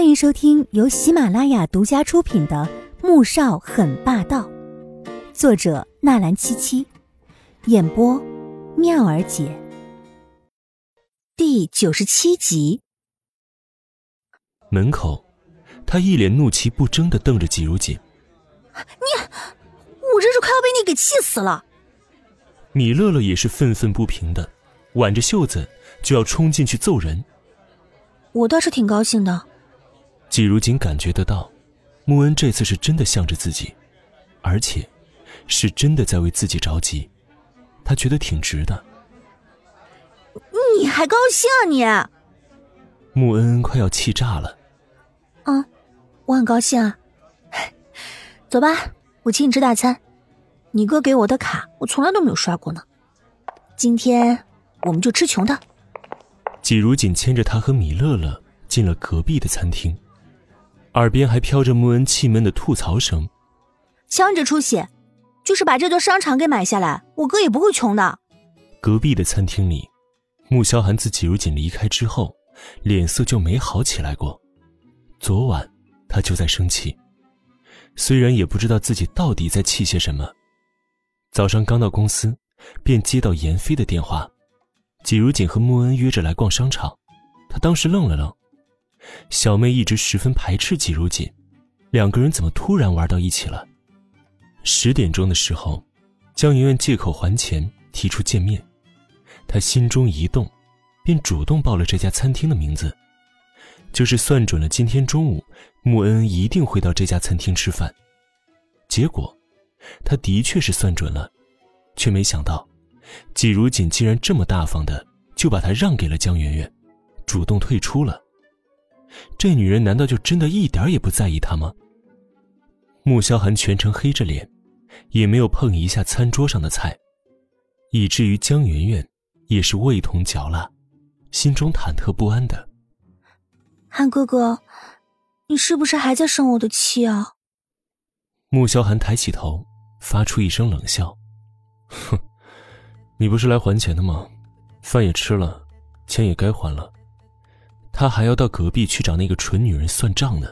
欢迎收听由喜马拉雅独家出品的《穆少很霸道》，作者纳兰七七，演播妙儿姐。第九十七集。门口，他一脸怒气不争的瞪着季如锦：“你，我真是快要被你给气死了！”米乐乐也是愤愤不平的，挽着袖子就要冲进去揍人。我倒是挺高兴的。季如锦感觉得到，穆恩这次是真的向着自己，而且是真的在为自己着急，他觉得挺值的。你还高兴啊你？穆恩恩快要气炸了。啊，我很高兴啊。走吧，我请你吃大餐。你哥给我的卡，我从来都没有刷过呢。今天我们就吃穷的。季如锦牵着他和米乐乐进了隔壁的餐厅。耳边还飘着穆恩气闷的吐槽声：“瞧你这出息，就是把这座商场给买下来，我哥也不会穷的。”隔壁的餐厅里，穆萧寒自季如锦离开之后，脸色就没好起来过。昨晚他就在生气，虽然也不知道自己到底在气些什么。早上刚到公司，便接到严飞的电话，季如锦和穆恩约着来逛商场，他当时愣了愣。小妹一直十分排斥季如锦，两个人怎么突然玩到一起了？十点钟的时候，江媛媛借口还钱提出见面，她心中一动，便主动报了这家餐厅的名字，就是算准了今天中午穆恩恩一定会到这家餐厅吃饭。结果，他的确是算准了，却没想到，季如锦竟然这么大方的就把他让给了江媛媛，主动退出了。这女人难道就真的一点也不在意他吗？穆萧寒全程黑着脸，也没有碰一下餐桌上的菜，以至于江媛媛也是味同嚼蜡，心中忐忑不安的。韩哥哥，你是不是还在生我的气啊？穆萧寒抬起头，发出一声冷笑：“哼，你不是来还钱的吗？饭也吃了，钱也该还了。”他还要到隔壁去找那个蠢女人算账呢，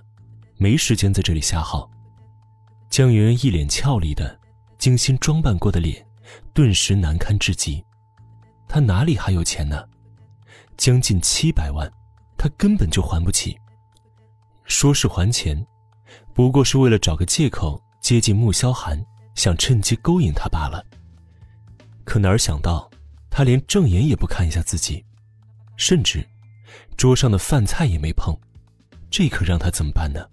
没时间在这里瞎耗。江媛媛一脸俏丽的、精心装扮过的脸，顿时难堪至极。他哪里还有钱呢？将近七百万，他根本就还不起。说是还钱，不过是为了找个借口接近穆萧寒，想趁机勾引他罢了。可哪儿想到，他连正眼也不看一下自己，甚至……桌上的饭菜也没碰，这可让他怎么办呢？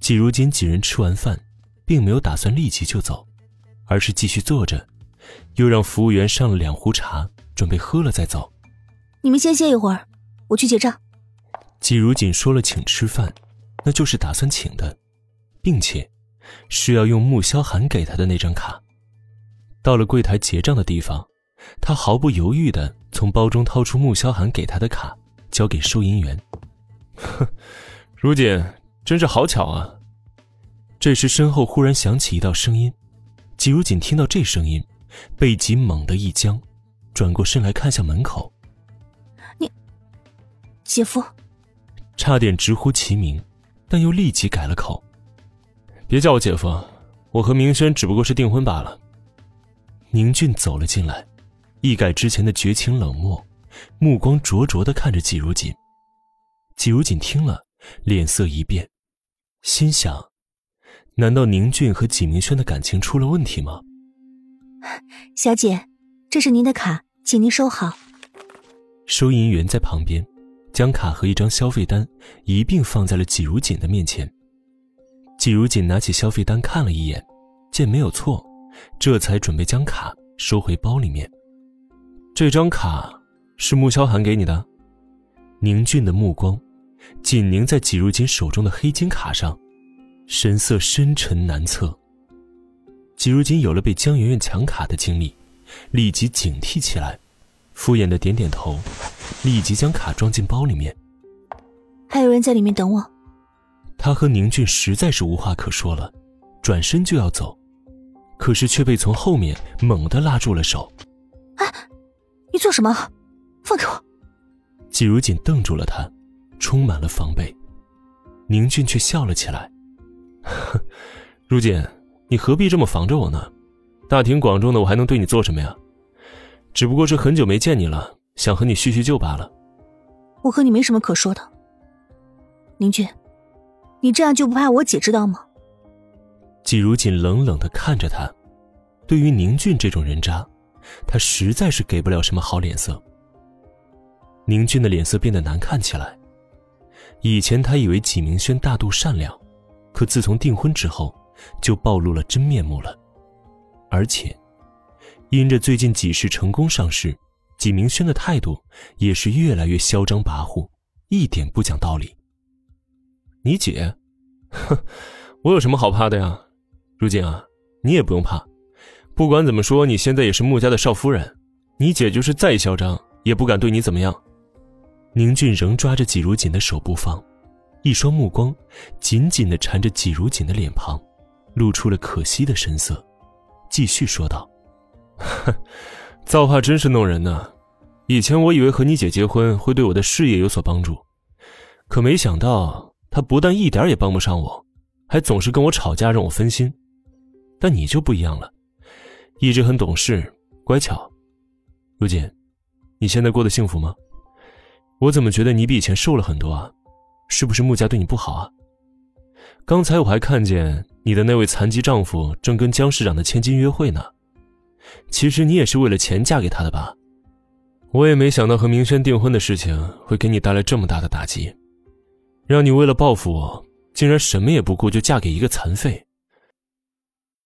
季如锦几人吃完饭，并没有打算立即就走，而是继续坐着，又让服务员上了两壶茶，准备喝了再走。你们先歇一会儿，我去结账。季如锦说了请吃饭，那就是打算请的，并且是要用穆萧寒给他的那张卡。到了柜台结账的地方，他毫不犹豫的从包中掏出穆萧寒给他的卡。交给收银员。哼，如锦，真是好巧啊！这时身后忽然响起一道声音，季如锦听到这声音，背脊猛地一僵，转过身来看向门口。你，姐夫，差点直呼其名，但又立即改了口：“别叫我姐夫，我和明轩只不过是订婚罢了。”宁俊走了进来，一改之前的绝情冷漠。目光灼灼的看着季如锦，季如锦听了，脸色一变，心想：难道宁俊和纪明轩的感情出了问题吗？小姐，这是您的卡，请您收好。收银员在旁边，将卡和一张消费单一并放在了季如锦的面前。季如锦拿起消费单看了一眼，见没有错，这才准备将卡收回包里面。这张卡。是穆萧寒给你的，宁俊的目光紧凝在季如锦手中的黑金卡上，神色深沉难测。季如锦有了被江媛媛抢卡的经历，立即警惕起来，敷衍的点点头，立即将卡装进包里面。还有人在里面等我。他和宁俊实在是无话可说了，转身就要走，可是却被从后面猛地拉住了手。哎，你做什么？放开我！季如锦瞪住了他，充满了防备。宁俊却笑了起来：“如锦，你何必这么防着我呢？大庭广众的，我还能对你做什么呀？只不过是很久没见你了，想和你叙叙旧罢了。”我和你没什么可说的，宁俊，你这样就不怕我姐知道吗？季如锦冷冷的看着他，对于宁俊这种人渣，他实在是给不了什么好脸色。宁俊的脸色变得难看起来。以前他以为纪明轩大度善良，可自从订婚之后，就暴露了真面目了。而且，因着最近几世成功上市。纪明轩的态度也是越来越嚣张跋扈，一点不讲道理。你姐，哼，我有什么好怕的呀？如今啊，你也不用怕。不管怎么说，你现在也是穆家的少夫人，你姐就是再嚣张，也不敢对你怎么样。宁俊仍抓着纪如锦的手不放，一双目光紧紧的缠着纪如锦的脸庞，露出了可惜的神色，继续说道：“哼。”造化真是弄人呢，以前我以为和你姐结婚会对我的事业有所帮助，可没想到她不但一点也帮不上我，还总是跟我吵架，让我分心。但你就不一样了，一直很懂事、乖巧。如锦，你现在过得幸福吗？我怎么觉得你比以前瘦了很多啊？是不是穆家对你不好啊？刚才我还看见你的那位残疾丈夫正跟江市长的千金约会呢。其实你也是为了钱嫁给他的吧？我也没想到和明轩订婚的事情会给你带来这么大的打击，让你为了报复我，竟然什么也不顾就嫁给一个残废。